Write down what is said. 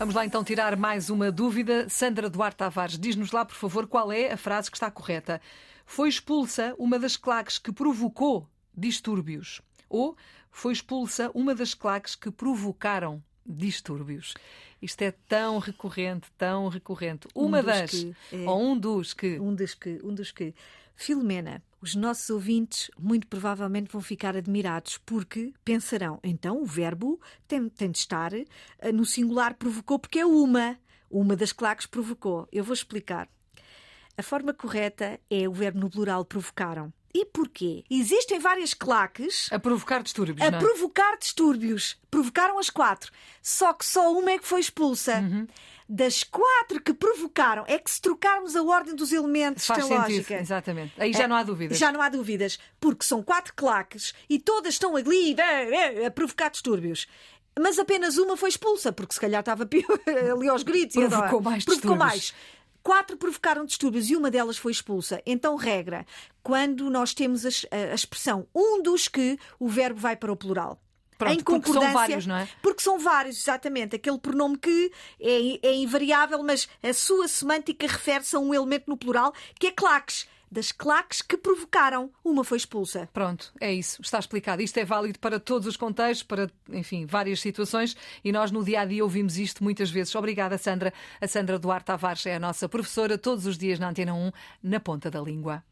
Vamos lá então tirar mais uma dúvida. Sandra Duarte Tavares, diz-nos lá, por favor, qual é a frase que está correta. Foi expulsa uma das claques que provocou distúrbios. Ou foi expulsa uma das claques que provocaram distúrbios. Isto é tão recorrente, tão recorrente. Uma Um das, que, é. ou um dos que. Um dos que, um dos que. Filomena, os nossos ouvintes muito provavelmente vão ficar admirados porque pensarão, então o verbo tem, tem de estar eh, no singular provocou porque é uma. Uma das claques provocou. Eu vou explicar. A forma correta é o verbo no plural provocaram. E porquê? Existem várias claques A provocar distúrbios, a não é? provocar distúrbios. Provocaram as quatro. Só que só uma é que foi expulsa. Uhum. Das quatro que provocaram, é que se trocarmos a ordem dos elementos, Faz tem sentido, lógica. exatamente. Aí já É, não há dúvidas. Já não há dúvidas, porque são quatro claques e todas estão ali eh, eh, a provocar distúrbios. Mas apenas uma foi expulsa, porque se calhar estava ali aos gritos. e Provocou adora. mais Provocou distúrbios. mais. Quatro provocaram distúrbios e uma delas foi expulsa. Então, regra, quando nós temos a, expressão um dos que, o verbo vai para o plural. Pronto, em porque são concordância, vários, não é? Porque são vários, exatamente. Aquele pronome que é, é invariável, mas a sua semântica refere-se a um elemento no plural, que é claques. Das claques que provocaram, uma foi expulsa. Pronto, é isso, está explicado. Isto é válido para todos os contextos, para, enfim, várias situações e nós no dia a dia ouvimos isto muitas vezes. Obrigada, Sandra. A Sandra Duarte Tavares é a nossa professora todos os dias na Antena 1, na ponta da língua.